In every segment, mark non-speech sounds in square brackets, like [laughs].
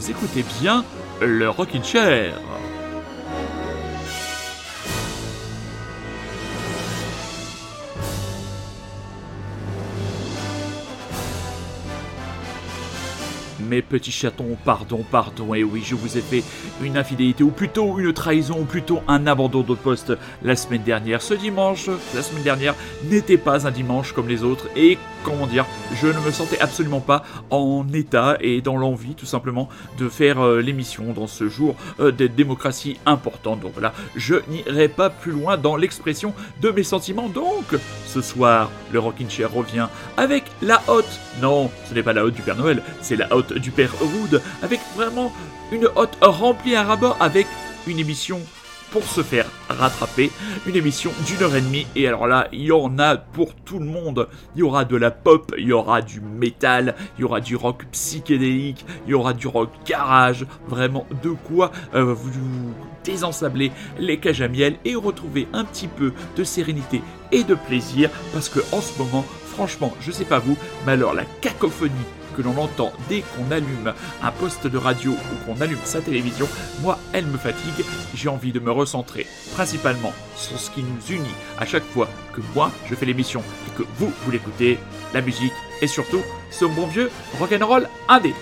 vous écoutez bien le Rockin' Chair. Mes petits chatons, pardon, pardon, et oui, je vous ai fait une infidélité, ou plutôt une trahison, ou plutôt un abandon de poste la semaine dernière. Ce dimanche, la semaine dernière, n'était pas un dimanche comme les autres, et comment dire, je ne me sentais absolument pas en état et dans l'envie tout simplement de faire euh, l'émission dans ce jour euh, de démocratie importante. Donc voilà, je n'irai pas plus loin dans l'expression de mes sentiments. Donc, ce soir, le Rockin' Chair revient avec la hotte. Non, ce n'est pas la hotte du Père Noël, c'est la hotte du Avec vraiment une hotte remplie à rabat avec une émission pour se faire rattraper. Une émission d'une heure et demie. Et alors là, il y en a pour tout le monde. Il y aura de la pop, il y aura du métal, il y aura du rock psychédélique, il y aura du rock garage. Vraiment de quoi euh, vous désensabler les cages à miel et retrouver un petit peu de sérénité et de plaisir. Parce que en ce moment, franchement, je sais pas vous, mais alors la cacophonie que l'on entend dès qu'on allume un poste de radio ou qu'on allume sa télévision, moi, elle me fatigue. J'ai envie de me recentrer principalement sur ce qui nous unit à chaque fois que moi, je fais l'émission et que vous, vous l'écoutez, la musique et surtout ce bon vieux rock'n'roll indé.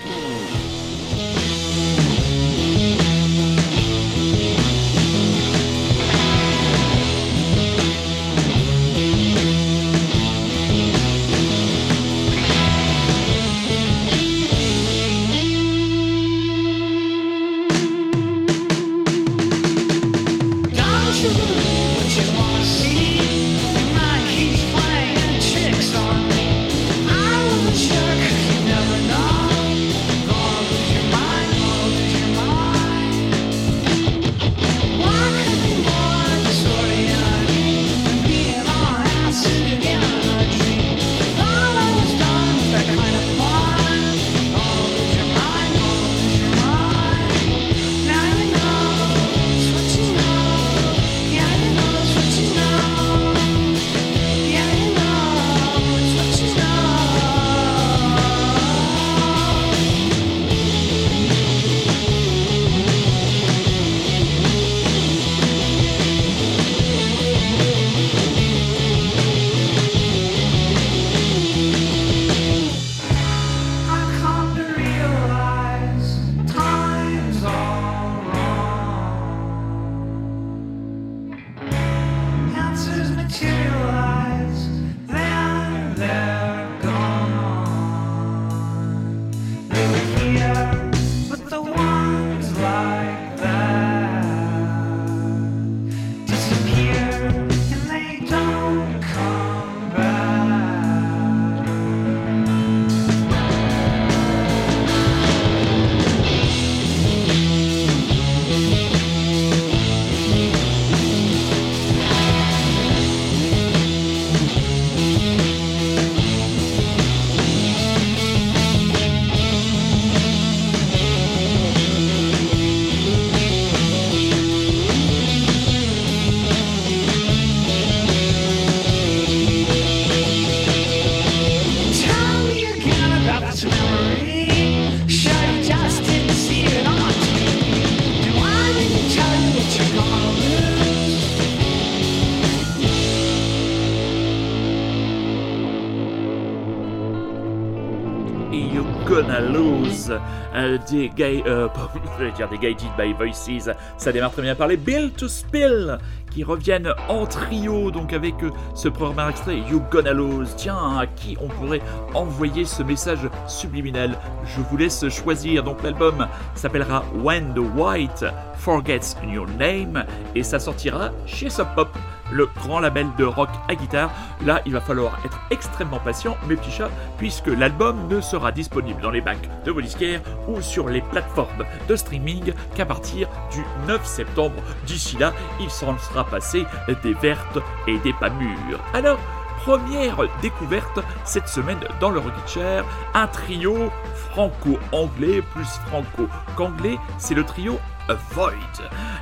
Des gay, euh, [laughs] je dire des Guided by Voices, ça démarre très bien par les Bill to Spill qui reviennent en trio donc avec euh, ce premier extrait You Gonna Lose. Tiens, à qui on pourrait envoyer ce message subliminal? Je vous laisse choisir. Donc l'album s'appellera When the White Forgets Your Name et ça sortira chez Sub Pop le grand label de rock à guitare. Là, il va falloir extrêmement patient, mes petits chats, puisque l'album ne sera disponible dans les bacs de vos disquaires ou sur les plateformes de streaming qu'à partir du 9 septembre. D'ici là, il s'en sera passé des vertes et des pas mûres. Alors, première découverte cette semaine dans le Rocket Chair, un trio franco-anglais plus franco-anglais, c'est le trio Avoid.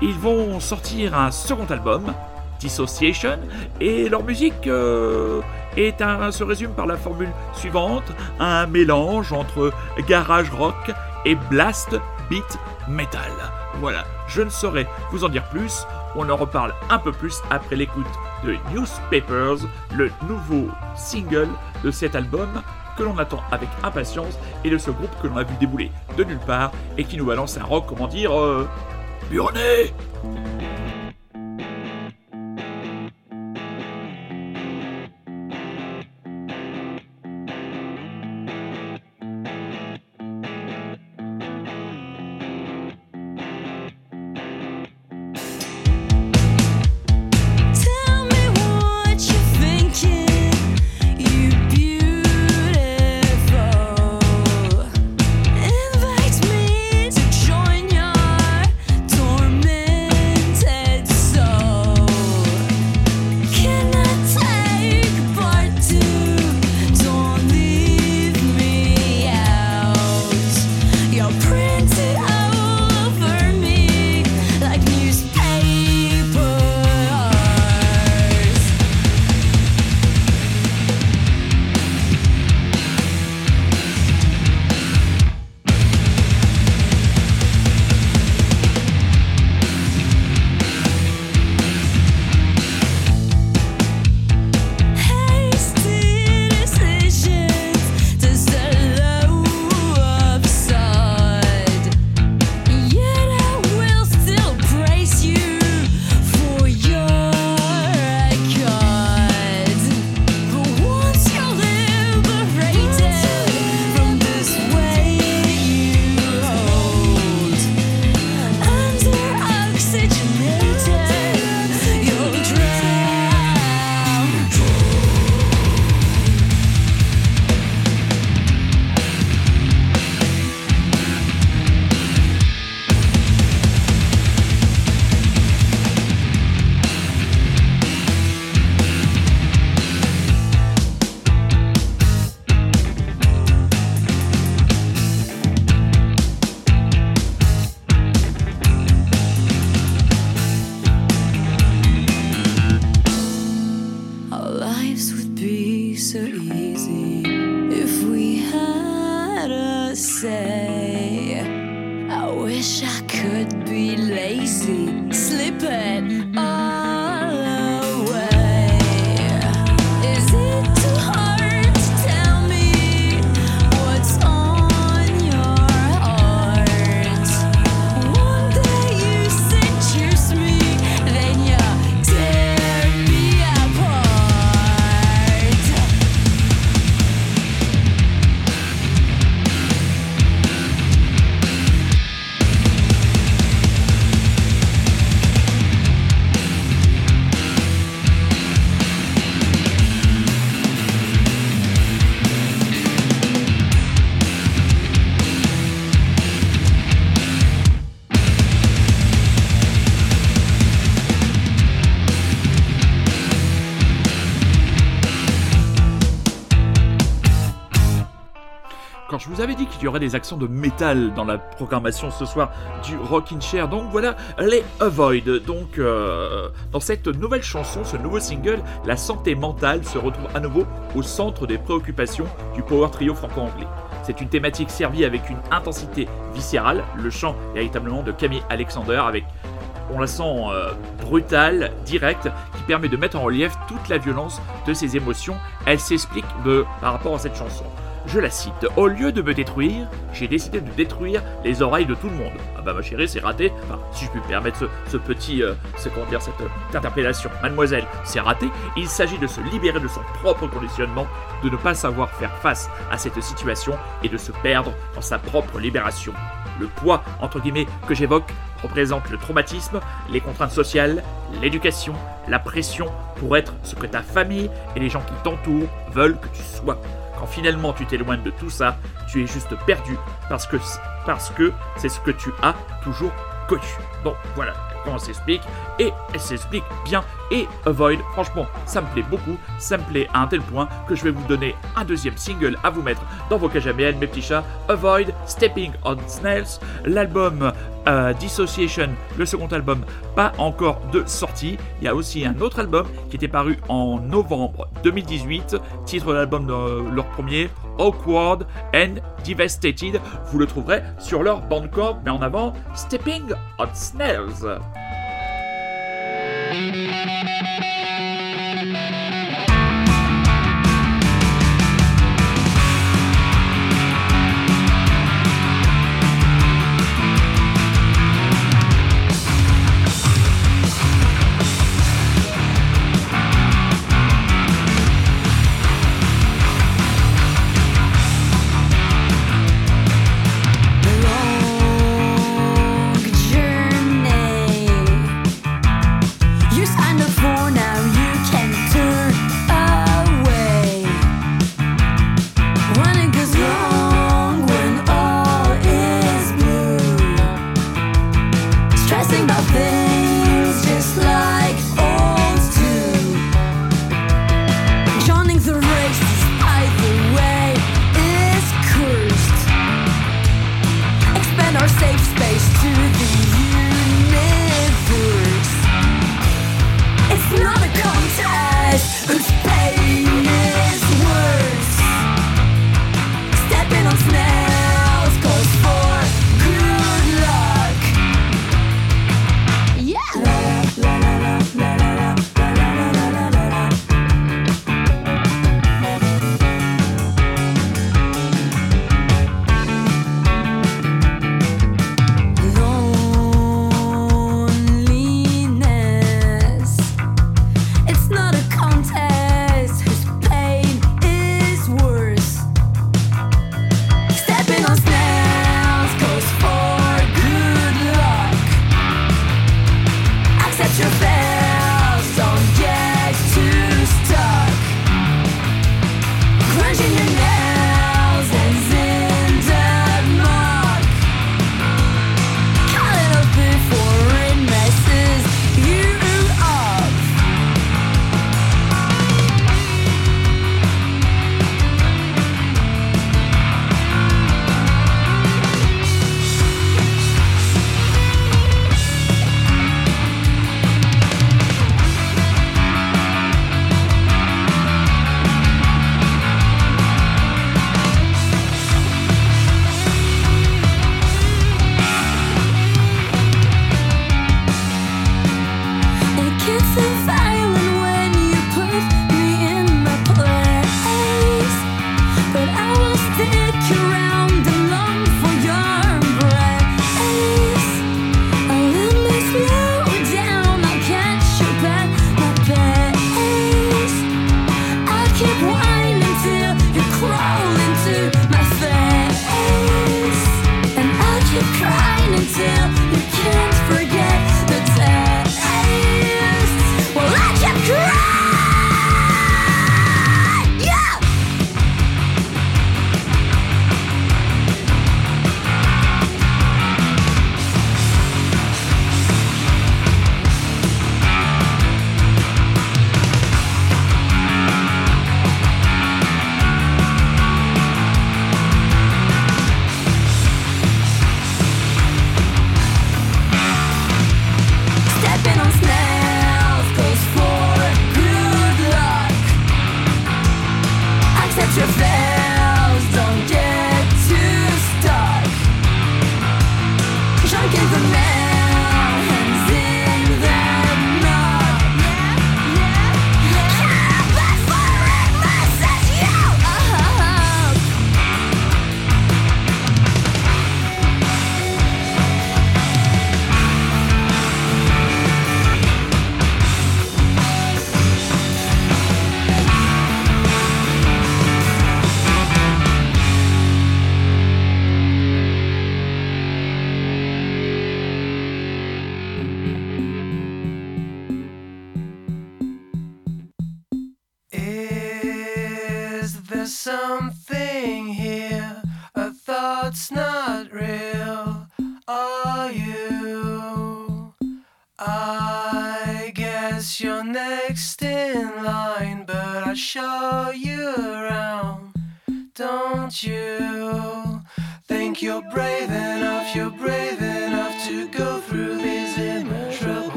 Ils vont sortir un second album Dissociation, et leur musique euh, est un, se résume par la formule suivante, un mélange entre garage rock et Blast Beat Metal. Voilà, je ne saurais vous en dire plus, on en reparle un peu plus après l'écoute de Newspapers, le nouveau single de cet album que l'on attend avec impatience et de ce groupe que l'on a vu débouler de nulle part et qui nous balance un rock, comment dire, euh, burné qu'il y aurait des accents de métal dans la programmation ce soir du Rockin' Chair. Donc voilà les Avoid. Donc euh, dans cette nouvelle chanson, ce nouveau single, la santé mentale se retrouve à nouveau au centre des préoccupations du power trio franco-anglais. C'est une thématique servie avec une intensité viscérale, le chant véritablement de Camille Alexander avec on la sent euh, brutale, directe, qui permet de mettre en relief toute la violence de ses émotions. Elle s'explique par rapport à cette chanson. Je la cite. Au lieu de me détruire, j'ai décidé de détruire les oreilles de tout le monde. Ah bah ma chérie, c'est raté. Si je puis permettre ce, petit, euh, ce, dire, cette, euh, interpellation. Mademoiselle, c'est raté. Il s'agit de se libérer de son propre conditionnement, de ne pas savoir faire face à cette situation et de se perdre dans sa propre libération. Le poids, entre guillemets, que j'évoque représente le traumatisme, les contraintes sociales, l'éducation, la pression pour être ce que ta famille et les gens qui t'entourent veulent que tu sois. Quand finalement tu t'éloignes de tout ça, tu es juste perdu parce que parce que c'est ce que tu as toujours connu. Donc voilà, comment s'explique et elle s'explique bien et Avoid, franchement, ça me plaît beaucoup, ça me plaît à un tel point que je vais vous donner un deuxième single à vous mettre dans vos cages à mes petits chats, Avoid, Stepping on Snails, l'album Dissociation, le second album, pas encore de sortie. Il y a aussi un autre album qui était paru en novembre 2018, titre de l'album de leur premier, Awkward and Devastated. Vous le trouverez sur leur bandcamp, mais en avant, Stepping on Snails.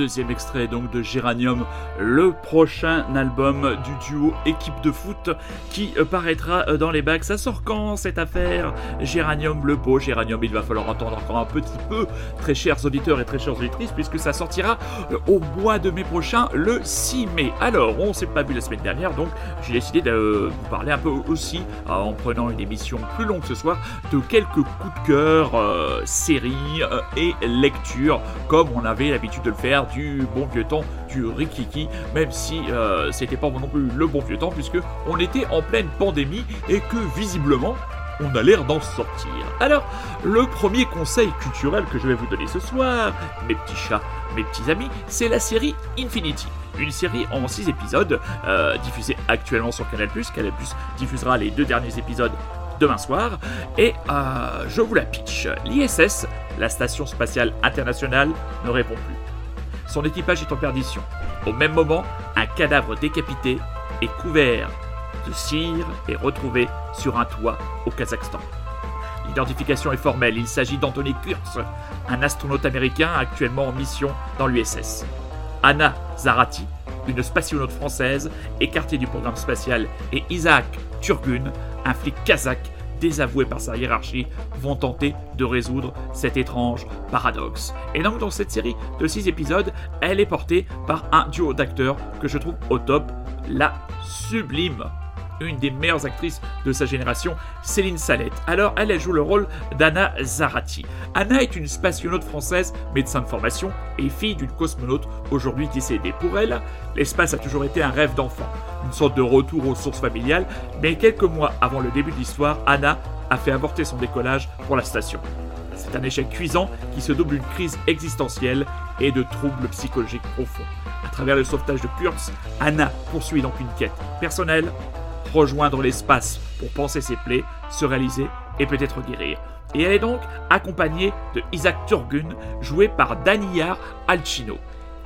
Deuxième extrait donc de Géranium, le prochain album du duo équipe de foot qui euh, paraîtra euh, dans les bacs. Ça sort quand cette affaire? Géranium, le beau Géranium, il va falloir entendre encore un petit peu, très chers auditeurs et très chères auditrices, puisque ça sortira euh, au mois de mai prochain, le 6 mai. Alors, on s'est pas vu la semaine dernière, donc j'ai décidé de vous parler un peu aussi, en prenant une émission plus longue ce soir, de quelques coups de cœur, séries et lectures, comme on avait l'habitude de le faire du bon vieux temps du Rikiki, même si euh, c'était pas non plus le bon vieux temps, puisque on était en pleine pandémie et que visiblement on a l'air d'en sortir. Alors, le premier conseil culturel que je vais vous donner ce soir, mes petits chats, mes petits amis, c'est la série Infinity. Une série en 6 épisodes, euh, diffusée actuellement sur Canal+. Canal+, diffusera les deux derniers épisodes demain soir. Et euh, je vous la pitch. L'ISS, la Station Spatiale Internationale, ne répond plus. Son équipage est en perdition. Au même moment, un cadavre décapité et couvert de cire est retrouvé sur un toit au Kazakhstan. L'identification est formelle, il s'agit d'Anthony Kurtz, un astronaute américain actuellement en mission dans l'USS. Anna Zarati, une spationaute française écartée du programme spatial, et Isaac Turgun, un flic kazakh désavoués par sa hiérarchie, vont tenter de résoudre cet étrange paradoxe. Et donc dans cette série de 6 épisodes, elle est portée par un duo d'acteurs que je trouve au top, la sublime une des meilleures actrices de sa génération, Céline Salette. Alors, elle, elle joue le rôle d'Anna Zarati. Anna est une spationaute française, médecin de formation et fille d'une cosmonaute aujourd'hui décédée. Pour elle, l'espace a toujours été un rêve d'enfant, une sorte de retour aux sources familiales, mais quelques mois avant le début de l'histoire, Anna a fait avorter son décollage pour la station. C'est un échec cuisant qui se double d'une crise existentielle et de troubles psychologiques profonds. À travers le sauvetage de Kurtz, Anna poursuit donc une quête personnelle, rejoindre l'espace pour penser ses plaies, se réaliser et peut-être guérir. Et elle est donc accompagnée de Isaac Turgun, joué par Daniyar Alcino.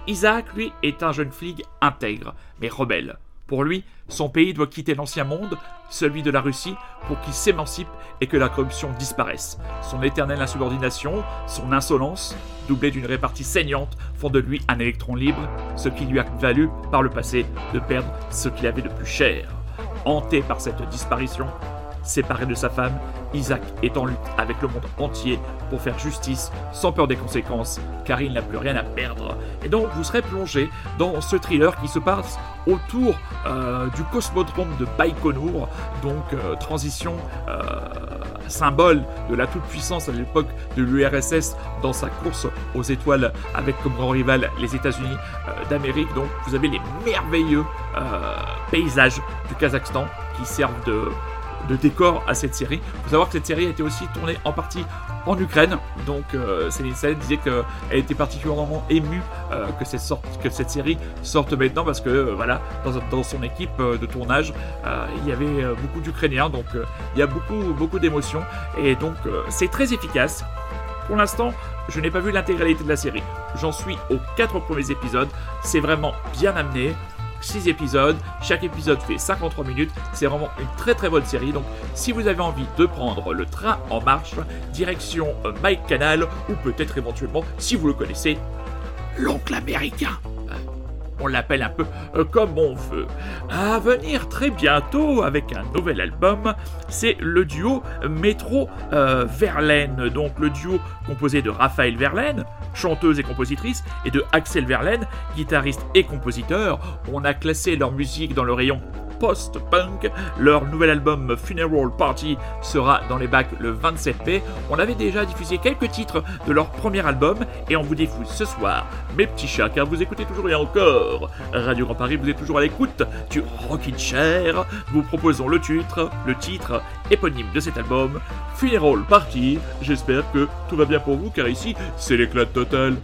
Isaac, lui, est un jeune flic intègre, mais rebelle. Pour lui, son pays doit quitter l'ancien monde, celui de la Russie, pour qu'il s'émancipe et que la corruption disparaisse. Son éternelle insubordination, son insolence, doublée d'une répartie saignante, font de lui un électron libre, ce qui lui a valu, par le passé, de perdre ce qu'il avait de plus cher. Hanté par cette disparition, séparé de sa femme, Isaac est en lutte avec le monde entier pour faire justice sans peur des conséquences, car il n'a plus rien à perdre. Et donc vous serez plongé dans ce thriller qui se passe autour euh, du cosmodrome de Baïkonour, donc euh, transition euh, symbole de la toute-puissance à l'époque de l'URSS dans sa course aux étoiles avec comme grand rival les États-Unis d'Amérique. Donc vous avez les merveilleux paysages du Kazakhstan qui servent de de décor à cette série. Il faut savoir que cette série a été aussi tournée en partie en Ukraine, donc euh, Céline Salette disait qu'elle était particulièrement émue euh, que, cette série sorte maintenant parce que euh, voilà, dans, son équipe euh, de tournage, il y avait beaucoup d'Ukrainiens, donc il y a beaucoup, beaucoup d'émotions et donc c'est très efficace. Pour l'instant, je n'ai pas vu l'intégralité de la série. J'en suis aux quatre premiers épisodes. C'est vraiment bien amené. 6 épisodes, chaque épisode fait 53 minutes, c'est vraiment une très très bonne série, donc si vous avez envie de prendre le train en marche, direction euh, Mike Canal, ou peut-être éventuellement, si vous le connaissez, l'oncle américain. On l'appelle un peu euh, comme on veut. À venir très bientôt avec un nouvel album, c'est le duo Métro euh, Verlaine, donc le duo composé de Raphaël Verlaine, chanteuse et compositrice, et de Axel Verlaine, guitariste et compositeur. On a classé leur musique dans le rayon post-punk. Leur nouvel album Funeral Party sera dans les bacs le 27 mai. On avait déjà diffusé quelques titres de leur premier album et on vous diffuse ce soir mes petits chats car vous écoutez toujours et encore Radio Grand Paris, vous êtes toujours à l'écoute du Rockin' Chair. Vous proposons le titre, le titre éponyme de cet album, Funeral Party. J'espère que tout va bien pour vous car ici c'est l'éclat total.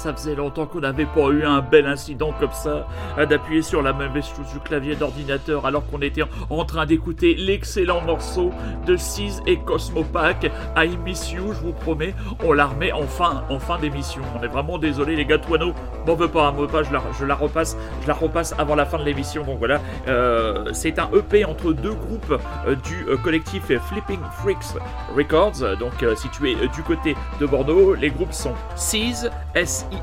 Ça faisait longtemps qu'on n'avait pas eu un bel incident comme ça, d'appuyer sur la mauvaise chose du clavier d'ordinateur alors qu'on était en train d'écouter l'excellent morceau de Seize et Cosmopack, I Miss You, je vous promets, on la remet en fin, en fin d'émission. On est vraiment désolé les gars, Toano, m'en veux pas, m'en veux pas, je la, la, repasse, je la repasse avant la fin de l'émission, donc voilà. Euh, c'est un EP entre deux groupes euh, du euh, collectif Flipping Freaks Records, donc situé du côté de Bordeaux. Les groupes sont Seize,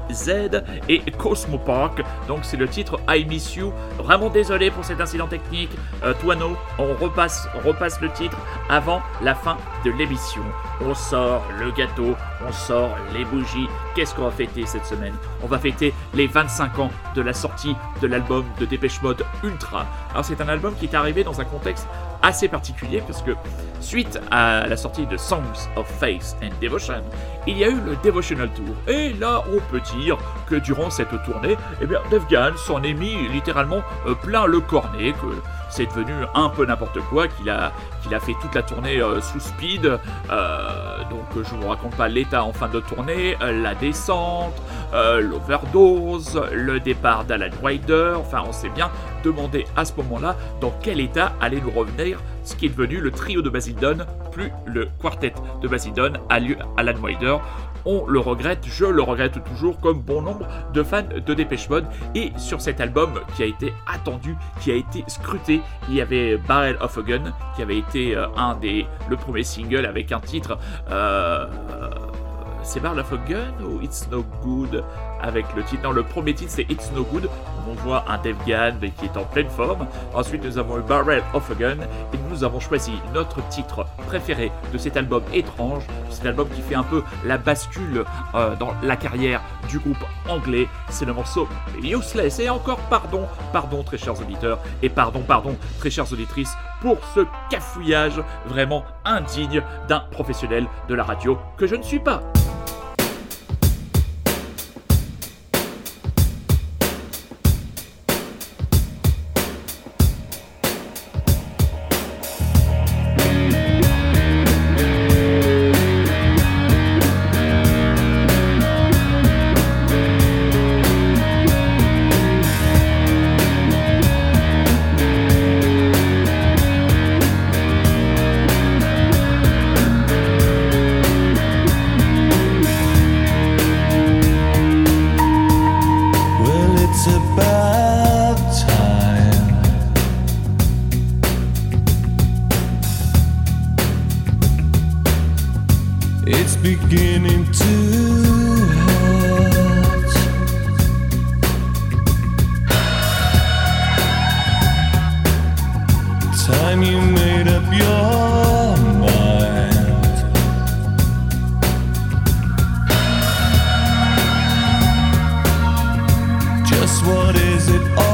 S-I-Z et Cosmo Park. Donc c'est le titre I Miss You. Vraiment désolé pour cet incident technique. Euh, Toano, on repasse le titre avant la fin de l'émission. On sort le gâteau, on sort les bougies. Qu'est-ce qu'on va fêter cette semaine? On va fêter les 25 ans de la sortie de l'album de Dépêche Mode Ultra. Alors c'est un album qui est arrivé dans un contexte assez particulier parce que suite à la sortie de Songs of Faith and Devotion, il y a eu le Devotional Tour. Et là, on peut dire que durant cette tournée, eh bien, Devgan s'en est mis littéralement euh, plein le cornet, c'est devenu un peu n'importe quoi, qu'il a, qu'il a fait toute la tournée euh, sous speed. Euh, donc je vous raconte pas l'état en fin de tournée, la descente, l'overdose, le départ d'Alan Wider. Enfin, on s'est bien demandé à ce moment-là dans quel état allait nous revenir ce qui est devenu le trio de Basildon, plus le quartet de Basildon, Alan Wider. On le regrette, je le regrette toujours comme bon nombre de fans de Dépêche Mode. Et sur cet album qui a été attendu, qui a été scruté, il y avait Barrel of a Gun qui avait été euh, un des le premier single avec un titre. Euh, c'est Barrel of a Gun ou It's No Good? Avec le titre. Le premier titre c'est It's No Good. On voit un Dave Gann qui est en pleine forme. Ensuite, nous avons eu Barrel of a Gun et nous avons choisi notre titre préféré de cet album étrange. Cet album qui fait un peu la bascule euh, dans la carrière du groupe anglais. C'est le morceau Useless. Et encore pardon, pardon très chers auditeurs et pardon, pardon très chères auditrices pour ce cafouillage vraiment indigne d'un professionnel de la radio que je ne suis pas. it all.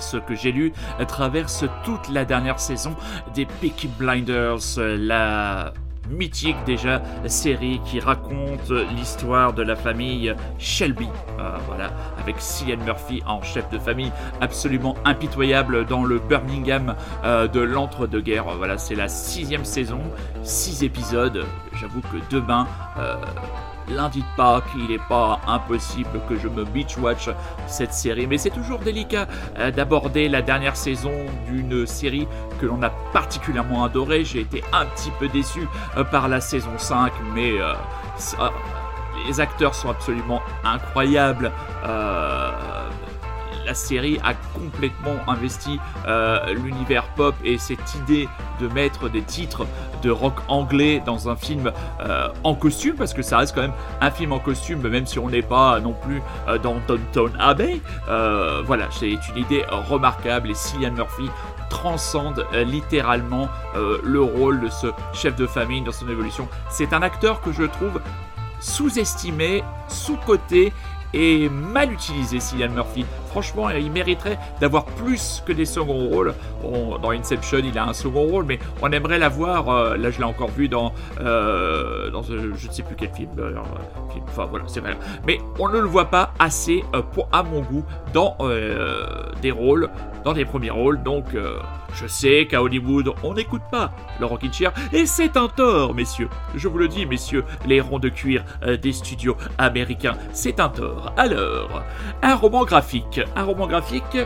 Ce que j'ai lu, traverse toute la dernière saison des Peaky Blinders, la mythique déjà série qui raconte l'histoire de la famille Shelby. Euh, voilà, avec Cillian Murphy en chef de famille absolument impitoyable dans le Birmingham euh, de l'entre-deux-guerres. Voilà, c'est la sixième saison, six épisodes. J'avoue que demain, euh, lundi de Pâques, il n'est pas impossible que je me beach-watch cette série. Mais c'est toujours délicat euh, d'aborder la dernière saison d'une série que l'on a particulièrement adorée. J'ai été un petit peu déçu euh, par la saison 5, mais euh, les acteurs sont absolument incroyables la série a complètement investi l'univers pop et cette idée de mettre des titres de rock anglais dans un film euh, en costume, parce que ça reste quand même un film en costume, même si on n'est pas non plus euh, dans Downton Abbey. voilà, c'est une idée remarquable et Cillian Murphy transcende littéralement le rôle de ce chef de famille dans son évolution. C'est un acteur que je trouve sous-estimé, sous-coté et mal utilisé, Cillian Murphy. Franchement, il mériterait d'avoir plus que des seconds rôles. dans Inception, il a un second rôle, mais on aimerait l'avoir. Euh, là, je l'ai encore vu dans, euh, dans je ne sais plus quel film, Enfin, voilà, c'est vrai. Mais on ne le voit pas assez, euh, pour, à mon goût, dans des rôles, dans des premiers rôles. Donc, je sais qu'à Hollywood, on n'écoute pas rocking chair, et c'est un tort, messieurs. Je vous le dis, messieurs, les ronds de cuir euh, des studios américains, c'est un tort. Alors, un roman graphique. Un roman graphique.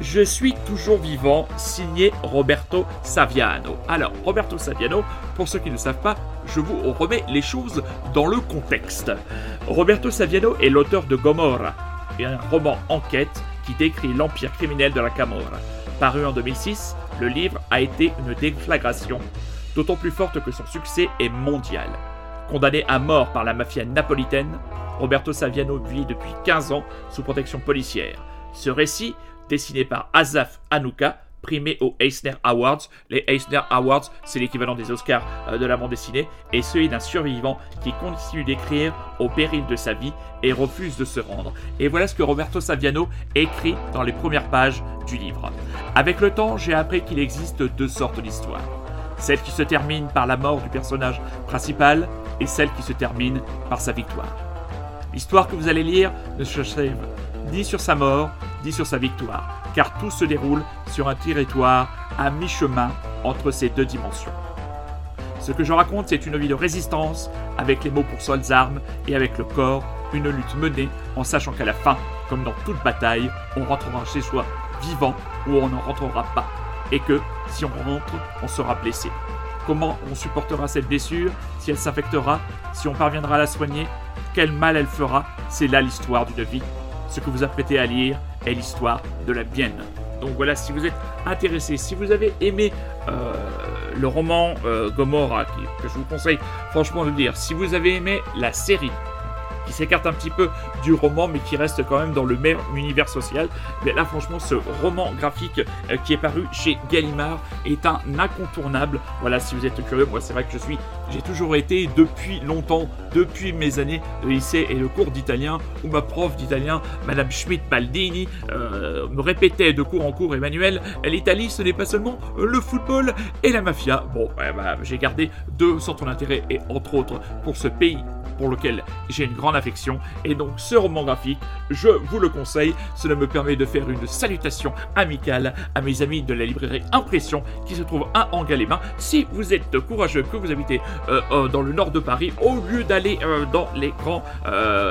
Je suis toujours vivant, signé Roberto Saviano. Alors, Roberto Saviano, pour ceux qui ne savent pas, je vous remets les choses dans le contexte. Roberto Saviano est l'auteur de Gomorra, un roman enquête qui décrit l'empire criminel de la Camorra. Paru en 2006, le livre a été une déflagration, d'autant plus forte que son succès est mondial. Condamné à mort par la mafia napolitaine, Roberto Saviano vit depuis 15 ans sous protection policière. Ce récit, dessiné par Azaf Anouka, primé aux Eisner Awards. Les Eisner Awards, c'est l'équivalent des Oscars euh, de la bande dessinée, et celui d'un survivant qui continue d'écrire au péril de sa vie et refuse de se rendre. Et voilà ce que Roberto Saviano écrit dans les premières pages du livre. Avec le temps, j'ai appris qu'il existe deux sortes d'histoires. Celle qui se termine par la mort du personnage principal et celle qui se termine par sa victoire. L'histoire que vous allez lire ne s'achève ni sur sa mort, ni sur sa victoire car tout se déroule sur un territoire à mi-chemin entre ces deux dimensions. Ce que je raconte, c'est une vie de résistance, avec les mots pour seules armes et avec le corps, une lutte menée en sachant qu'à la fin, comme dans toute bataille, on rentrera chez soi vivant ou on n'en rentrera pas, et que si on rentre, on sera blessé. Comment on supportera cette blessure, si elle s'infectera, si on parviendra à la soigner, quel mal elle fera, c'est là l'histoire d'une vie. Ce que vous apprêtez à lire est l'histoire de la mienne. Donc voilà, si vous êtes intéressé, si vous avez aimé euh, le roman euh, Gomorrah, que je vous conseille franchement de lire, si vous avez aimé la série qui s'écarte un petit peu du roman, mais qui reste quand même dans le même univers social. Mais là, franchement, ce roman graphique euh, qui est paru chez Gallimard est un incontournable. Voilà, si vous êtes curieux, moi, c'est vrai que je suis, j'ai toujours été depuis longtemps, depuis mes années de lycée et de cours d'italien, où ma prof d'italien, Madame Schmidt-Baldini, euh, me répétait de cours en cours, Emmanuel, l'Italie, ce n'est pas seulement le football et la mafia. Bon, bah, j'ai gardé deux centres d'intérêt et entre autres pour ce pays pour lequel j'ai une grande affection. Et donc ce roman graphique, je vous le conseille. Cela me permet de faire une salutation amicale à mes amis de la librairie Impression qui se trouve à Angers-les-Bains. Si vous êtes courageux, que vous habitez euh, euh, dans le nord de Paris, au lieu d'aller euh, dans les, grands,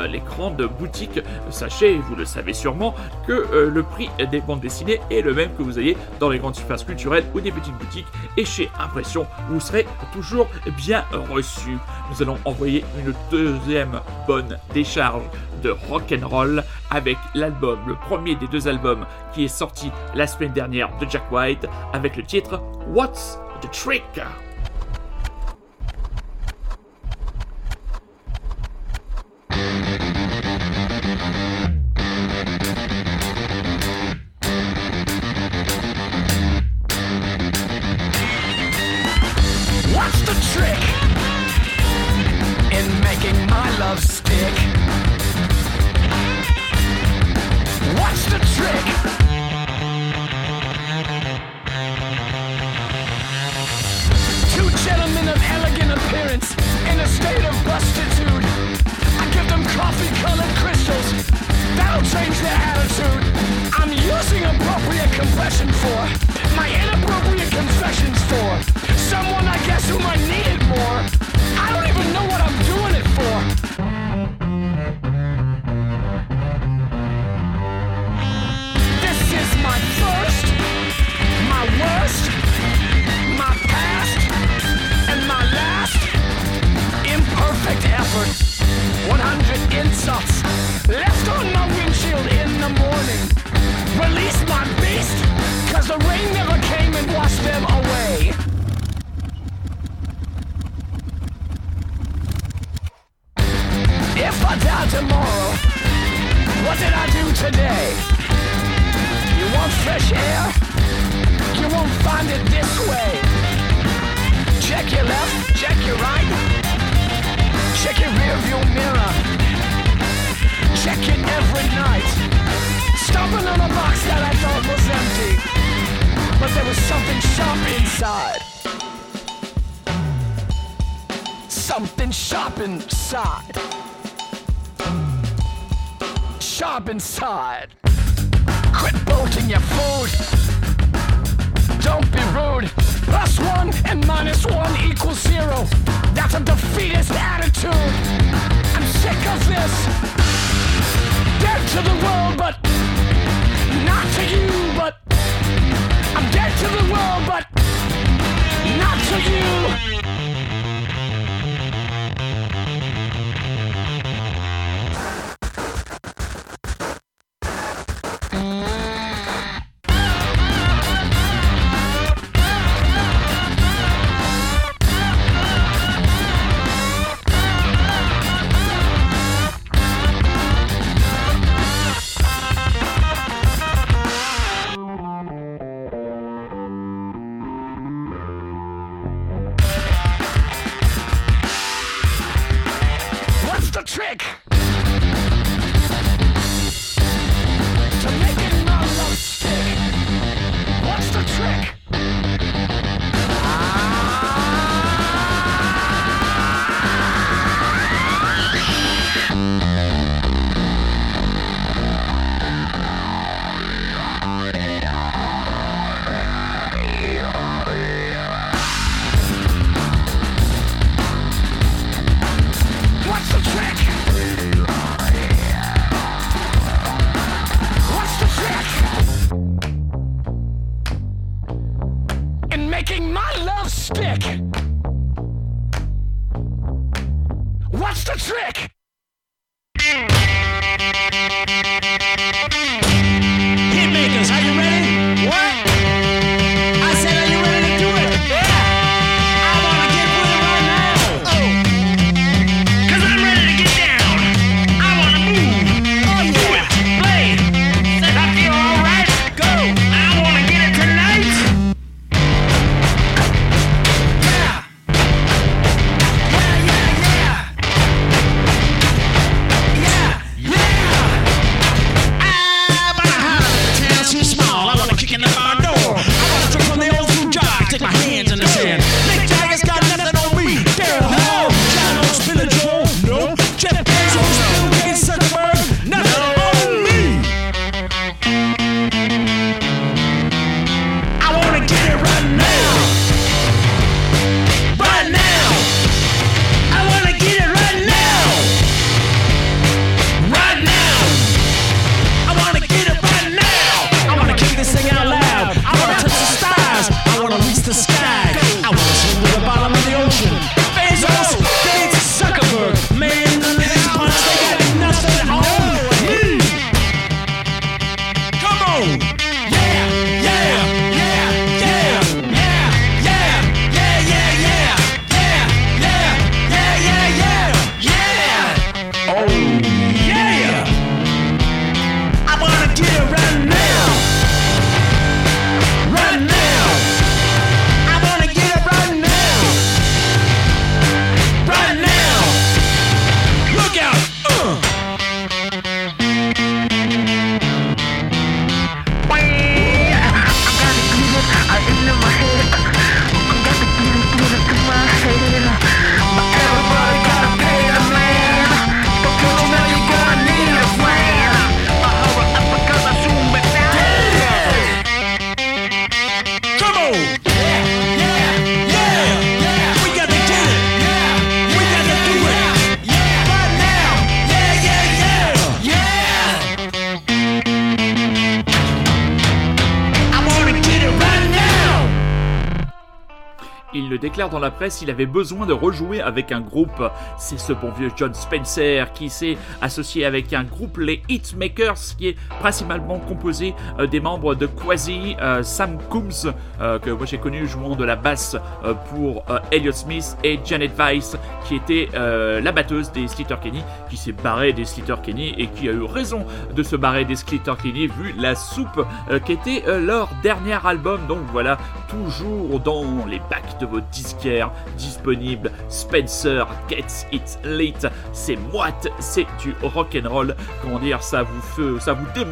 les grandes boutiques, sachez, vous le savez sûrement, que le prix des bandes dessinées est le même que vous ayez dans les grandes surfaces culturelles ou des petites boutiques. Et chez Impression, vous serez toujours bien reçu. Nous allons envoyer une deuxième bonne décharge de rock and roll avec l'album, le premier des deux albums qui est sorti la semaine dernière de Jack White avec le titre What's the Trick? their attitude. I'm using appropriate confession for my inappropriate confessions for someone I guess whom I needed more. I don't even know what I'm doing it for. This is my first, my worst, my past, and my last imperfect effort. 100 insults. if I die tomorrow? What did I do today? You want fresh air? You won't find it this way. Check your left, check your right. Check your rearview mirror. Check it every night. Stopping on a box that I thought was empty. But there was something sharp inside. Something sharp inside. Sharp inside. Quit bolting your food. Don't be rude. Plus one and minus one equals zero. That's a defeatist attitude. I'm sick of this. Dead to the world, but not to you. But I'm dead to the world, but not to you. Dans la presse, il avait besoin de rejouer avec un groupe. C'est ce bon vieux John Spencer qui s'est associé avec un groupe, les Hitmakers, qui est principalement composé euh, des membres de Quasi, euh, Sam Coombs, euh, que moi j'ai connu jouant de la basse pour Elliott Smith, et Janet Weiss, qui était la batteuse des Slater Kenny, qui s'est barré des Slater Kenny et qui a eu raison de se barrer des Slater Kenny vu la soupe qui était leur dernier album. Donc voilà, toujours dans les bacs de vos disquaires disponibles. Spencer gets it late. C'est moite, c'est du rock'n'roll. Comment dire, ça vous fait, ça vous démonte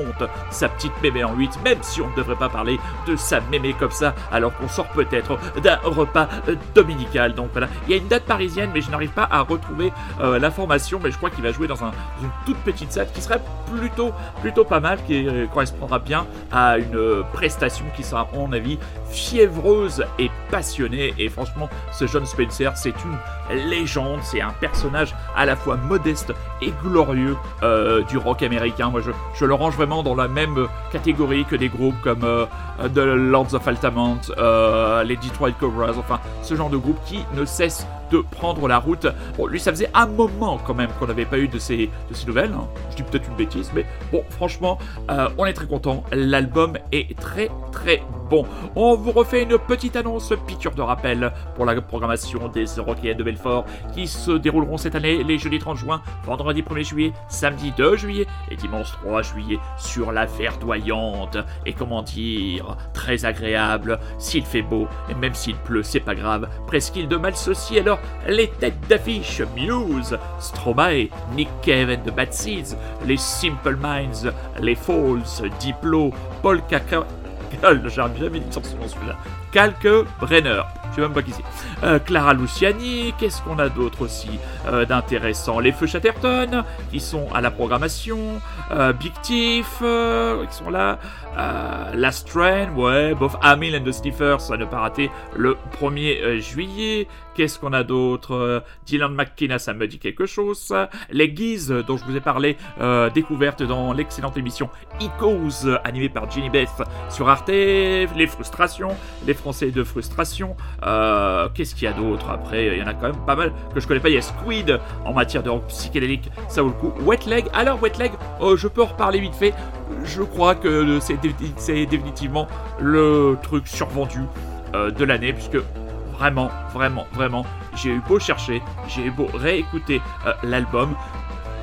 sa petite mémé en 8, même si on ne devrait pas parler de sa mémé comme ça, alors qu'on sort peut-être d'un repas euh, dominical. Donc voilà, il y a une date parisienne, mais je n'arrive pas à retrouver euh, l'information, mais je crois qu'il va jouer dans un, une toute petite salle qui serait plutôt, plutôt pas mal, qui euh, correspondra bien à une prestation qui sera, à mon avis, fiévreuse et passionnée. Et franchement, ce John Spencer, c'est une légende, c'est un personnage à la fois modeste et glorieux euh, du rock américain. Moi, je, je, le range vraiment dans la même catégorie que des groupes comme euh, The Lords of Altamont, euh, les Detroit Cobras, enfin, ce genre de groupe qui ne cesse de prendre la route. Bon, lui, ça faisait un moment quand même qu'on n'avait pas eu de ces, de ces nouvelles. Hein. Je dis peut-être une bêtise, mais bon, franchement, euh, on est très content. L'album est très très bon. On vous refait une petite annonce, piqûre de rappel pour la programmation des Rockettes de Belfort qui se dérouleront cette année les jeudis 30 juin, vendredi 1er juillet, samedi 2 juillet et dimanche 3 juillet sur la verdoyante et comment dire, très agréable. S'il fait beau et même s'il pleut, c'est pas grave. Presqu'île de mal ceci les têtes d'affiche Muse, Stromae, Nick Cave and the Bad Seeds, les Simple Minds, les Falls, Diplo, Paul Caca. [laughs] J'ai jamais dit celui-là. Calque Brenner. Même pas qui. Euh, Clara Luciani, qu'est-ce qu'on a d'autre aussi euh, d'intéressant? Les Feux Chatterton, qui sont à la programmation. Euh, Big Thief, qui sont là. Last Train, ouais. Both Hamill and the Sniffers, ça ne pas rater le 1er juillet. Qu'est-ce qu'on a d'autre? Dylan McKenna, ça me dit quelque chose. Les Guises, dont je vous ai parlé, découverte dans l'excellente émission Echoes, animée par Jenny Beth sur Arte. Les frustrations, les Français de frustration. Euh, qu'est-ce qu'il y a d'autre après? Il y en a quand même pas mal que je connais pas. Il y a Squid en matière de psychédélique, ça vaut le coup. Wet Leg, alors Wet Leg, oh, je peux en reparler vite fait. Je crois que c'est définitivement le truc survendu euh, de l'année, puisque vraiment, vraiment, vraiment, j'ai eu beau chercher, j'ai eu beau réécouter euh, l'album,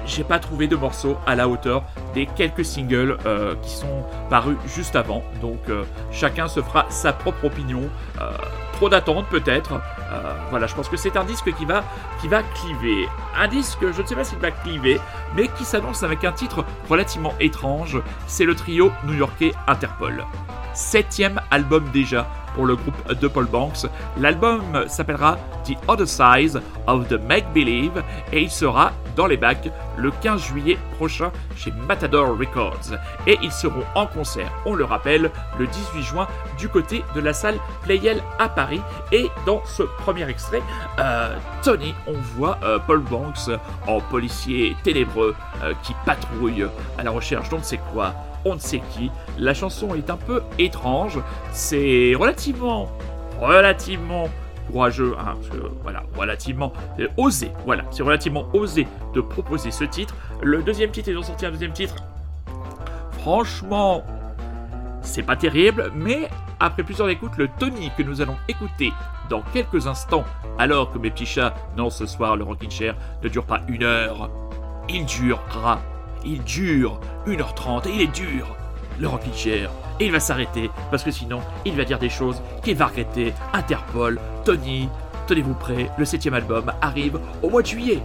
j'ai pas trouvé de morceaux à la hauteur des quelques singles euh, qui sont parus juste avant. Donc euh, chacun se fera sa propre opinion. Euh, trop d'attente peut-être. voilà, je pense que c'est un disque qui va, qui va cliver. Un disque, je ne sais pas s'il va cliver, mais qui s'annonce avec un titre relativement étrange. C'est le trio new-yorkais Interpol. Septième album déjà pour le groupe de Paul Banks. L'album s'appellera The Other Side of the Make Believe et il sera dans les bacs le 15 juillet prochain chez Matador Records. Et ils seront en concert, on le rappelle, le 18 juin du côté de la salle Playel à Paris. Et dans ce premier extrait, euh, Tony, on voit euh, Paul Banks en policier ténébreux euh, qui patrouille à la recherche d'on ne sait quoi on ne sait qui. La chanson est un peu étrange, c'est relativement, relativement courageux, hein, voilà, relativement euh, osé, voilà, c'est relativement osé de proposer ce titre. Le deuxième titre, ils ont sorti un deuxième titre. Franchement, c'est pas terrible, mais après plusieurs écoutes, le Tony que nous allons écouter dans quelques instants, alors que mes petits chats, non ce soir le Rockin' Chair ne dure pas une heure, il durera il dure 1h30 et il est dur, le Chair. Et il va s'arrêter parce que sinon, il va dire des choses qu'il va regretter. Interpol, Tony, tenez-vous prêts, le septième album arrive au mois de juillet.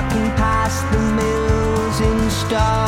walking past the mills in stars.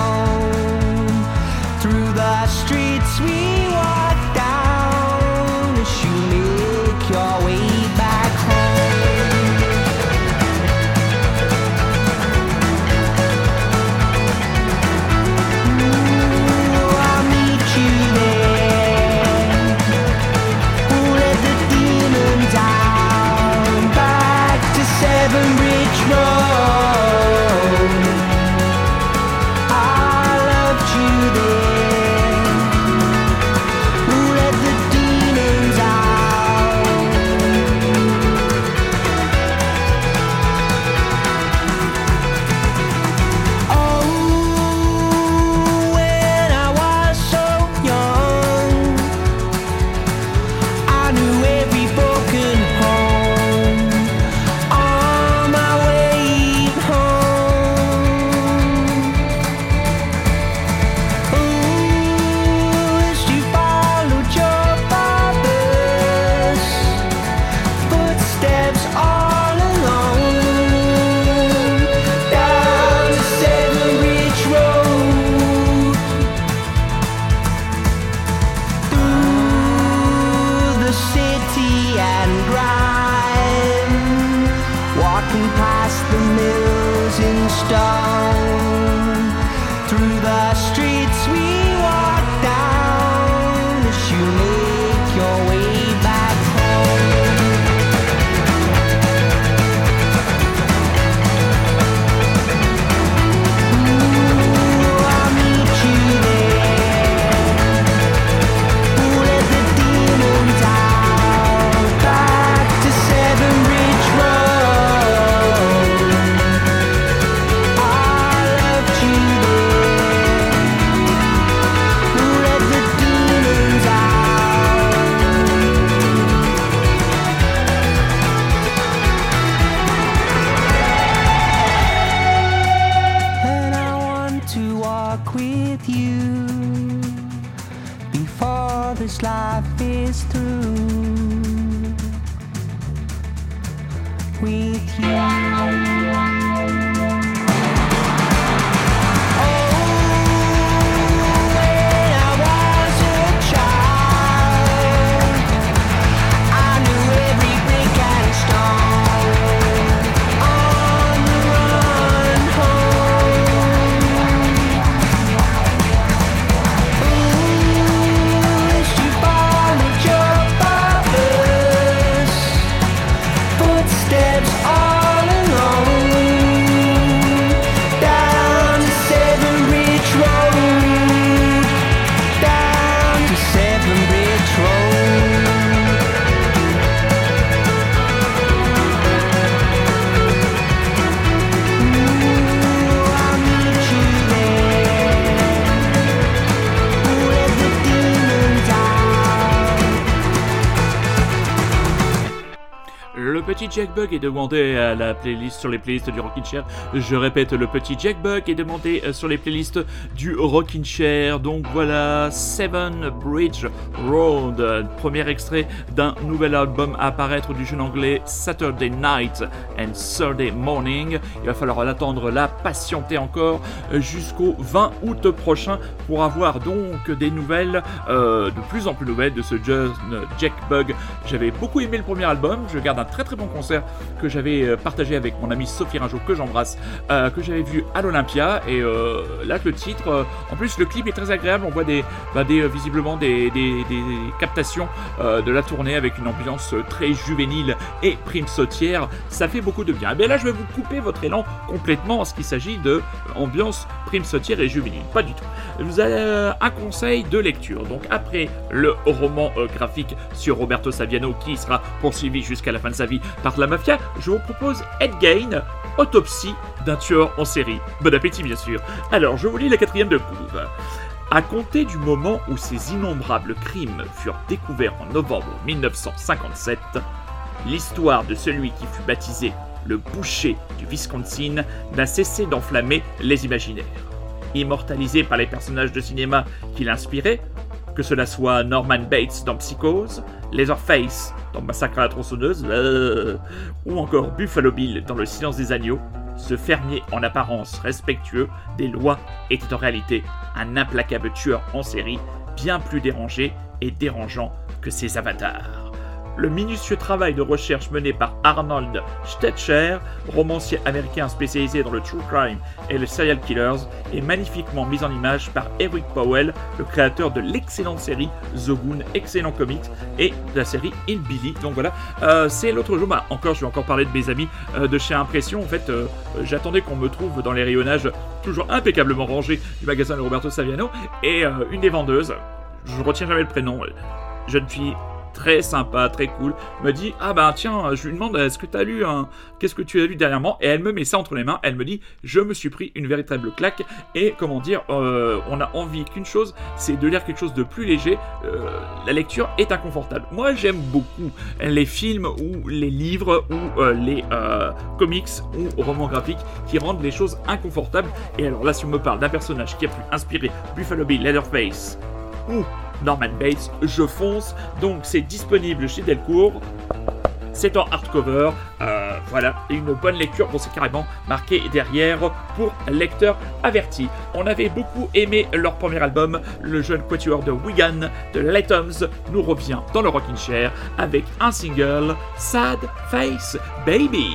Jack Bug est demandé à la playlist sur les playlists du Rockin' Chair. Je répète, le petit Jack Bug est demandé euh, sur les playlists du Rockin' Chair. Donc voilà, Seven Bridge Road, premier extrait d'un nouvel album à apparaître du jeune anglais Saturday Night and Sunday Morning. Il va falloir l'attendre là, patienter encore euh, jusqu'au 20 août prochain pour avoir donc des nouvelles, euh, de plus en plus nouvelles de ce jeune Jack Bug. J'avais beaucoup aimé le premier album, je garde un très très bon que j'avais euh, partagé avec mon ami Sophie Ringeau, que j'embrasse, euh, que j'avais vu à l'Olympia. Et euh, là, le titre, en plus, le clip est très agréable. On voit des, bah, visiblement des, captations de la tournée avec une ambiance très juvénile et prime sautière. Ça fait beaucoup de bien. Et bien là, je vais vous couper votre élan complètement en ce qu'il s'agit de ambiance prime sautière et juvénile. Pas du tout. Vous avez un conseil de lecture. Donc après le roman graphique sur Roberto Saviano qui sera poursuivi jusqu'à la fin de sa vie par la mafia, je vous propose Ed Gain, autopsie d'un tueur en série. Bon appétit bien sûr. Alors, je vous lis la quatrième de couve. À compter du moment où ces innombrables crimes furent découverts en novembre 1957, l'histoire de celui qui fut baptisé le boucher du Wisconsin n'a cessé d'enflammer les imaginaires. Immortalisé par les personnages de cinéma qui l'inspiraient, que cela soit Norman Bates dans Psychose, Leatherface dans Massacre à la tronçonneuse, euh, ou encore Buffalo Bill dans Le silence des agneaux, ce fermier en apparence respectueux des lois était en réalité un implacable tueur en série bien plus dérangé et dérangeant que ses avatars le minutieux travail de recherche mené par Arnold Stetcher, romancier américain spécialisé dans le true crime et les serial killers, est magnifiquement mis en image par Eric Powell, le créateur de l'excellente série The Goon, excellent comics, et de la série In Billy. Donc voilà, euh, c'est l'autre jour, bah, encore, je vais encore parler de mes amis euh, de chez Impression. En fait, euh, j'attendais qu'on me trouve dans les rayonnages toujours impeccablement rangés du magasin de Roberto Saviano, et une des vendeuses, je retiens jamais le prénom, jeune fille très sympa, très cool, me dit Ah bah tiens, je lui demande Est-ce que tu as lu un. Qu'est-ce que tu as lu dernièrement? Et elle me met ça entre les mains, elle me dit Je me suis pris une véritable claque, et comment dire, euh, on a envie qu'une chose, c'est de lire quelque chose de plus léger. Euh, la lecture est inconfortable. Moi j'aime beaucoup les films ou les livres ou euh, les comics ou romans graphiques qui rendent les choses inconfortables. Et alors là, si on me parle d'un personnage qui a pu inspirer Buffalo Bill Leatherface ou Norman Bates, je fonce. Donc c'est disponible chez Delcourt. C'est en hardcover, euh, voilà, une bonne lecture. Bon, c'est carrément marqué derrière pour lecteur averti. On avait beaucoup aimé leur premier album, le jeune quatuor de Wigan de Latoms nous revient dans le Rockin' Chair avec un single, Sad Face Baby.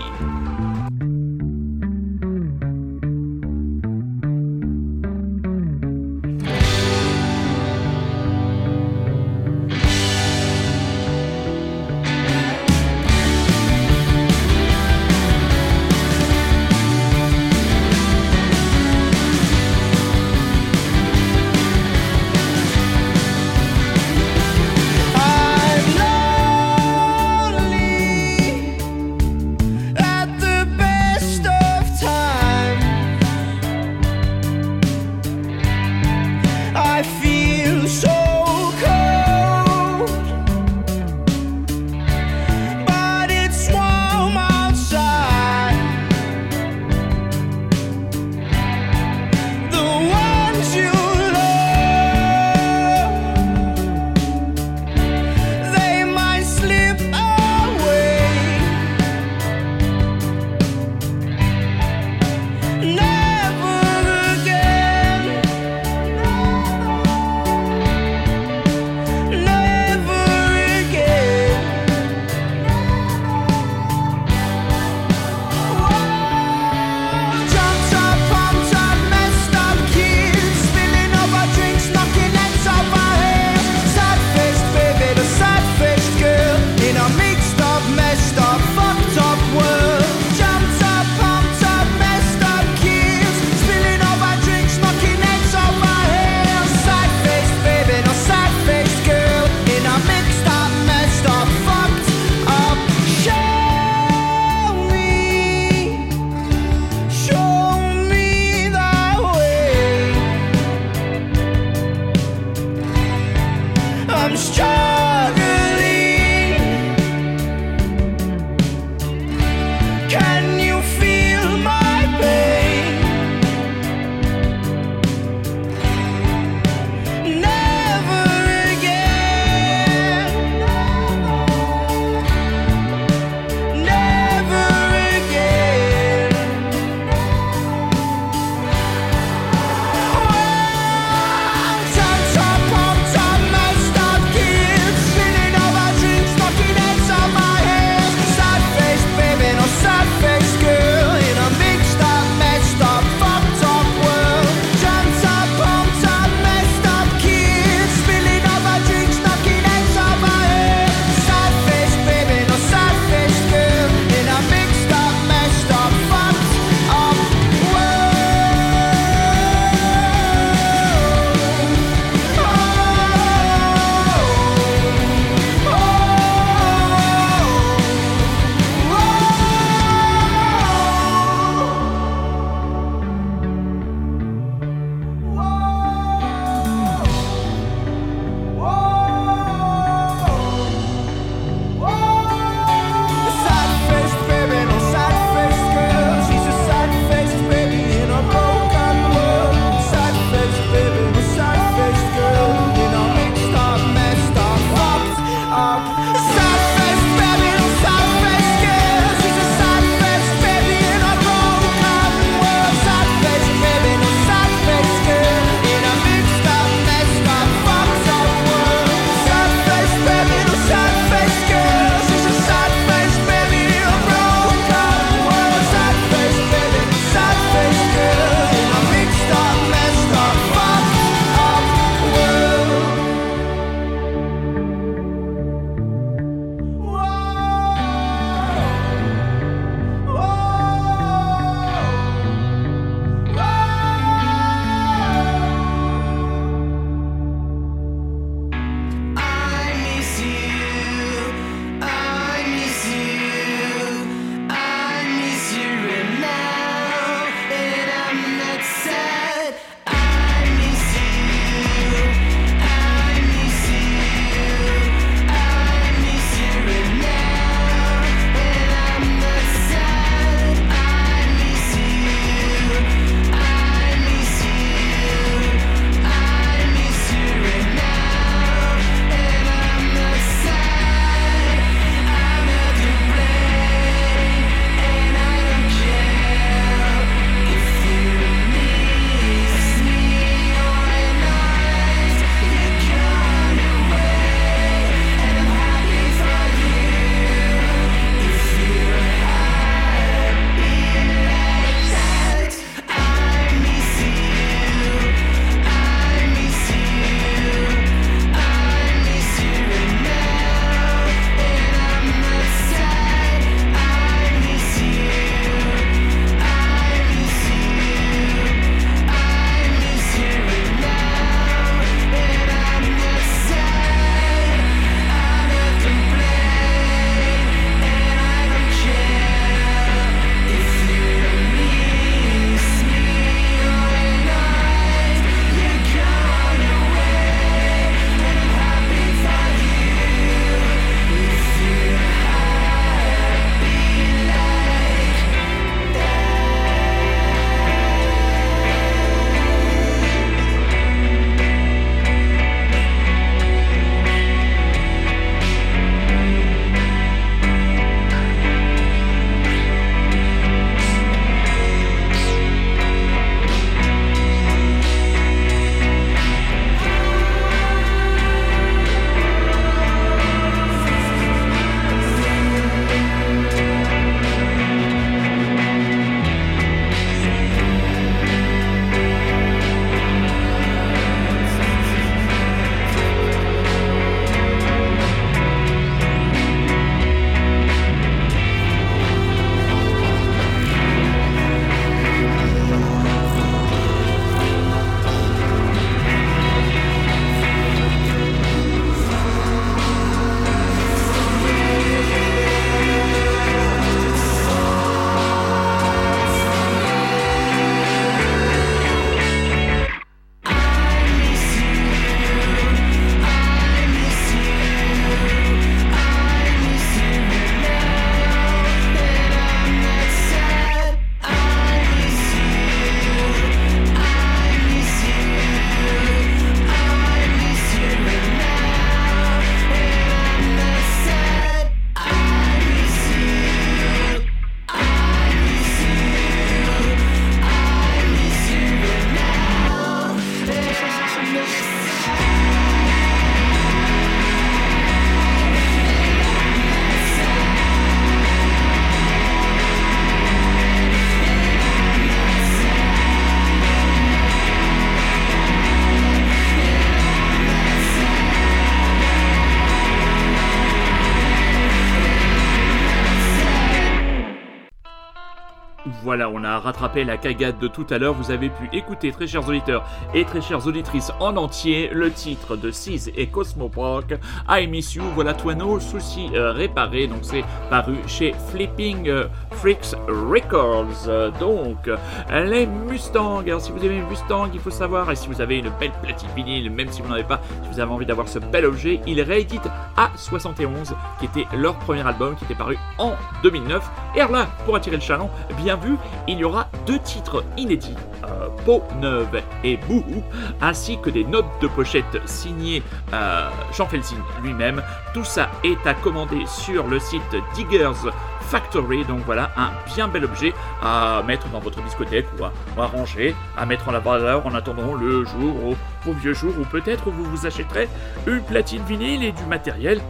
Voilà, on a rattrapé la cagade de tout à l'heure. Vous avez pu écouter, très chers auditeurs et très chères auditrices, en entier le titre de Sis et Cosmoproc, I Miss You. Voilà, toi nos soucis euh, réparés. Donc, c'est paru chez Flipping euh, Freaks Records. donc, les Mustangs. Alors, si vous une Mustang, il faut savoir, et si vous avez une belle platine vinyle, même si vous n'en avez pas, si vous avez envie d'avoir ce bel objet, il réédite A71, qui était leur premier album, qui était paru en 2009. Et alors là, pour attirer le chaland, bien vu, il y aura deux titres inédits, euh, Peau neuve et Bouhou, ainsi que des notes de pochette signées euh, Jean Felsing lui-même. Tout ça est à commander sur le site Diggers Factory. Donc voilà, un bien bel objet à mettre dans votre discothèque ou à, ranger, à mettre en la valeur en attendant le jour, ou vos vieux jours, ou peut-être vous vous achèterez une platine vinyle et du matériel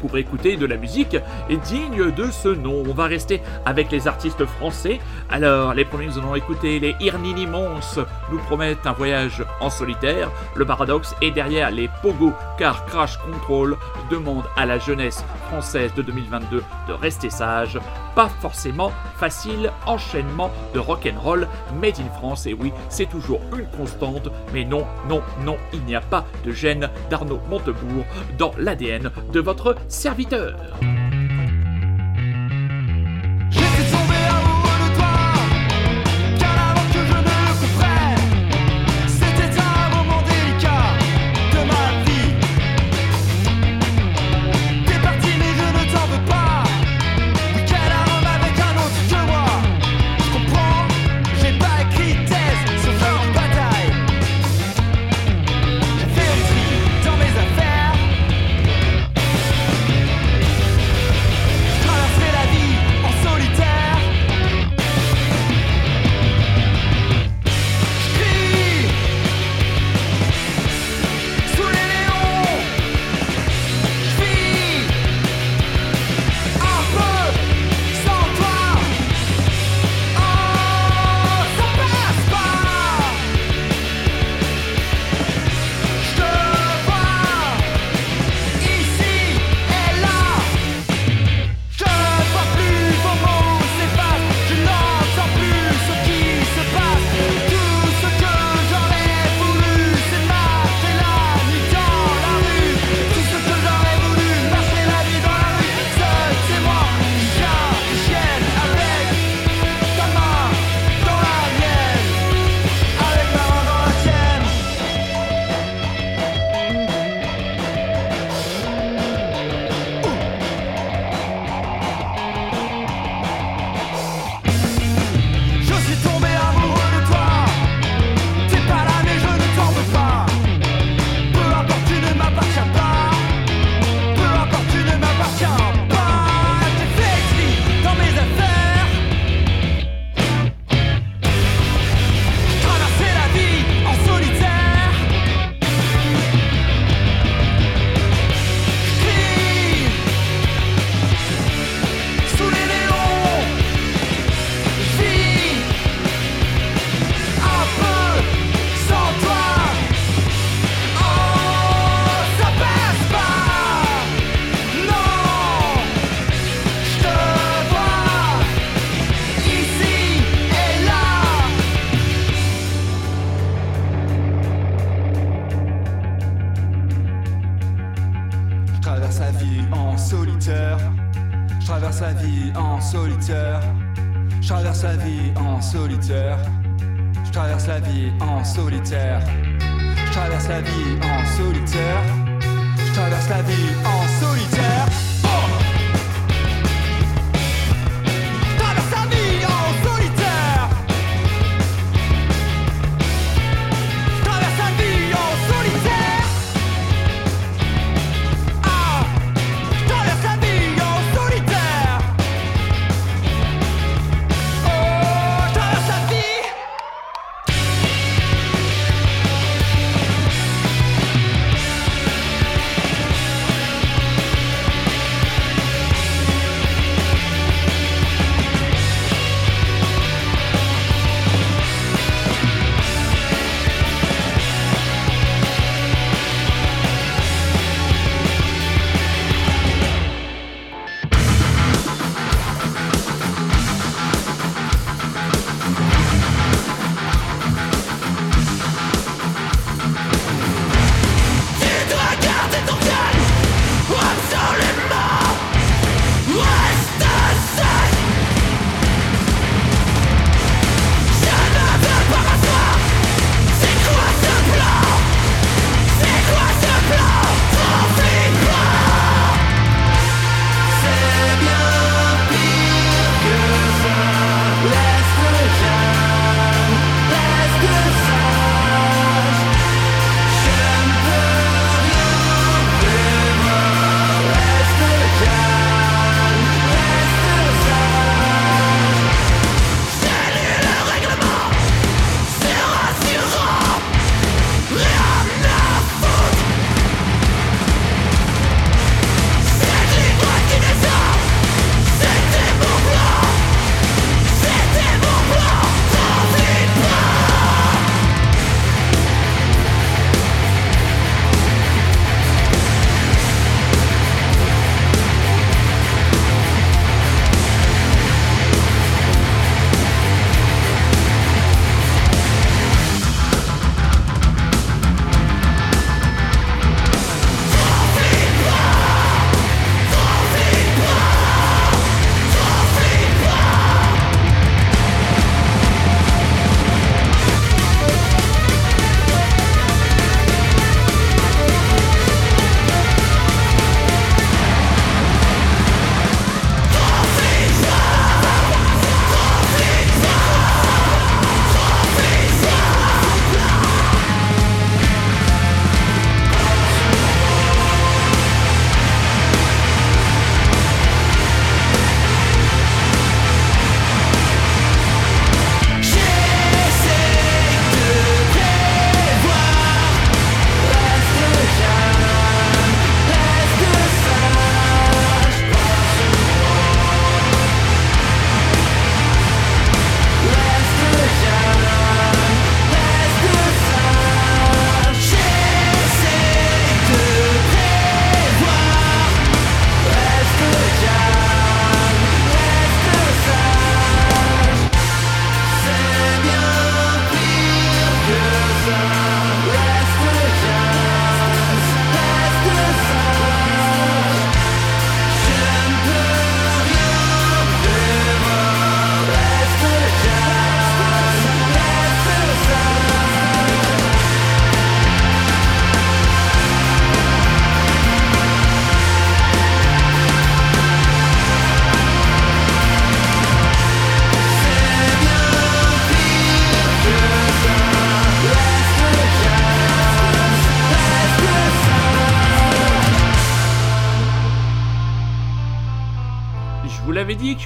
pour écouter de la musique digne de ce nom. On va rester avec les artistes français. Alors, les premiers nous allons écouter les Irnini Mons nous promettent un voyage en solitaire. Le paradoxe est derrière les Pogo, car Crash Control demande à la jeunesse française de 2022 de rester sage. Pas forcément facile enchaînement de rock'n'roll made in France. Et oui, c'est toujours une constante. Mais non, non, non, il n'y a pas de gêne d'Arnaud Montebourg dans l'ADN de votre serviteur.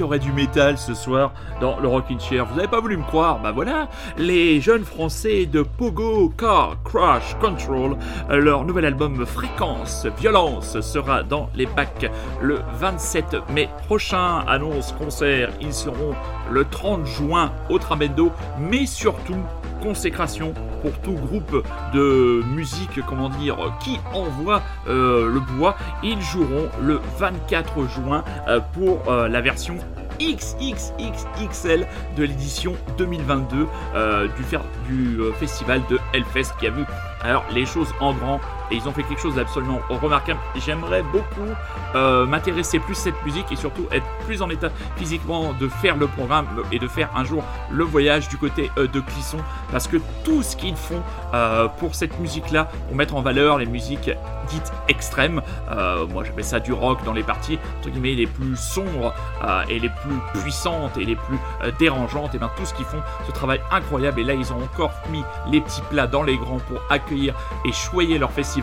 Aurait du métal ce soir dans le Rockin' Chair. Vous n'avez pas voulu me croire Bah voilà, les jeunes français de Pogo Car Crash Control, leur nouvel album Fréquence Violence sera dans les bacs le 27 mai prochain. Annonce concert, ils seront le 30 juin au Tramendo, mais surtout consécration pour tout groupe de musique, comment dire, qui envoie euh, le bois. Ils joueront le 24 juin euh, pour euh, la version XXXXL de l'édition 2022 du, du festival de Hellfest qui a vu alors les choses en grand et ils ont fait quelque chose d'absolument remarquable. J'aimerais beaucoup euh, m'intéresser plus à cette musique et surtout être plus en état physiquement de faire le programme et de faire un jour le voyage du côté euh, de Clisson. Parce que tout ce qu'ils font euh, pour cette musique-là, pour mettre en valeur les musiques dites extrêmes, moi j'appelle ça du rock dans les parties entre guillemets les plus sombres et les plus puissantes et les plus dérangeantes, et bien tout ce qu'ils font, ce travail incroyable. Et là ils ont encore mis les petits plats dans les grands pour accueillir et choyer leur festival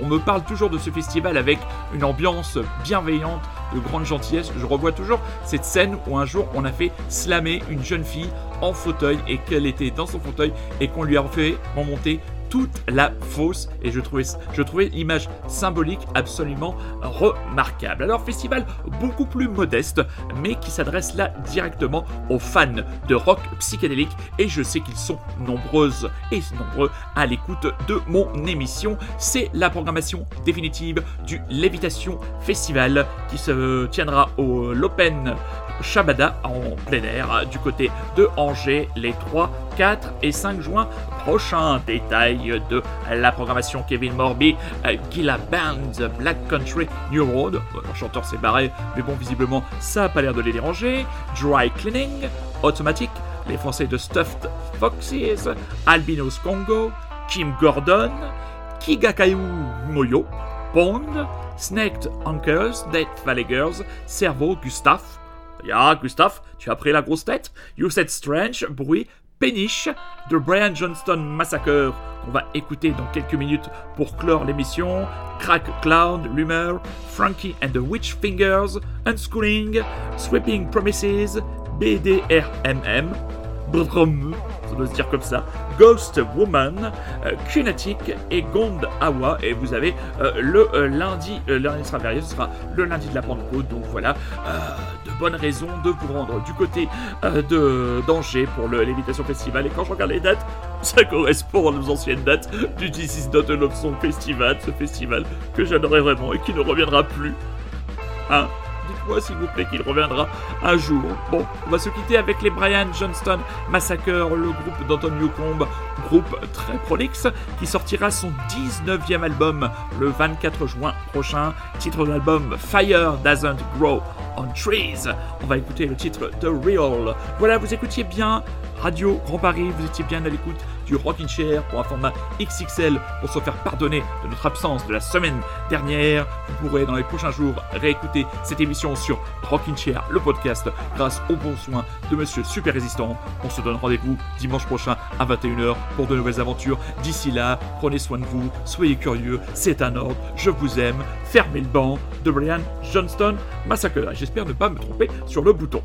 on me parle toujours de ce festival avec une ambiance bienveillante, de grande gentillesse. Je revois toujours cette scène où un jour on a fait slammer une jeune fille en fauteuil et qu'elle était dans son fauteuil et qu'on lui a fait remonter toute la fosse et je trouvais, l'image symbolique absolument remarquable. Alors festival beaucoup plus modeste mais qui s'adresse là directement aux fans de rock psychédélique et je sais qu'ils sont nombreuses et nombreux à l'écoute de mon émission. C'est la programmation définitive du Lévitation Festival qui se tiendra au l'Open Shabada en plein air du côté de Angers les 3, 4 et 5 juin prochains. Détail de la programmation Kevin Morby, Gila Band, Black Country, New Road. Le chanteur s'est barré, mais bon, visiblement, ça n'a pas l'air de les déranger. Dry Cleaning, Automatic, les Français de Stuffed Foxes, Albinos Congo, Kim Gordon, Kigakayu Moyo, Pond, Snaked Anchors, Death Valley Girls, Cerveau, Gustave, Ya, Gustave, tu as pris la grosse tête You Said Strange, bruit, péniche de Brian Johnston Massacre qu'on va écouter dans quelques minutes pour clore l'émission. Crack Cloud, Rumor, Frankie and the Witch Fingers, Unschooling, Sweeping Promises, BDRMM, ça doit se dire comme ça, Ghost Woman, euh, Kinetic et Gond Awa. Et vous avez euh, le euh, lundi, lundi sera férié, ce sera le lundi de la Pentecôte. Donc voilà, de bonnes raisons de vous rendre du côté de d'Angers pour le Lévitation Festival. Et quand je regarde les dates, [laughs] ça correspond aux anciennes dates du This is Not a Song Festival, ce festival que j'adorais vraiment et qui ne reviendra plus. Hein? Dites-moi s'il vous plaît qu'il reviendra un jour. Bon, on va se quitter avec les Brian Johnston Massacre, le groupe d'Anton Newcomb, groupe très prolixe, qui sortira son 19e album le 24 juin prochain. Titre de l'album Fire Doesn't Grow on Trees. On va écouter le titre The Real. Voilà, vous écoutiez bien Radio Grand Paris, vous étiez bien à l'écoute du Rockin' Chair pour un format XXL pour se faire pardonner de notre absence de la semaine dernière. Vous pourrez dans les prochains jours réécouter cette émission sur Rockin' Chair, le podcast, grâce aux bons soins de Monsieur Super Résistant. On se donne rendez-vous dimanche prochain à 21h pour de nouvelles aventures. D'ici là, prenez soin de vous, soyez curieux, c'est un ordre, je vous aime, fermez le banc de Brian Johnston Massacre. J'espère ne pas me tromper sur le bouton.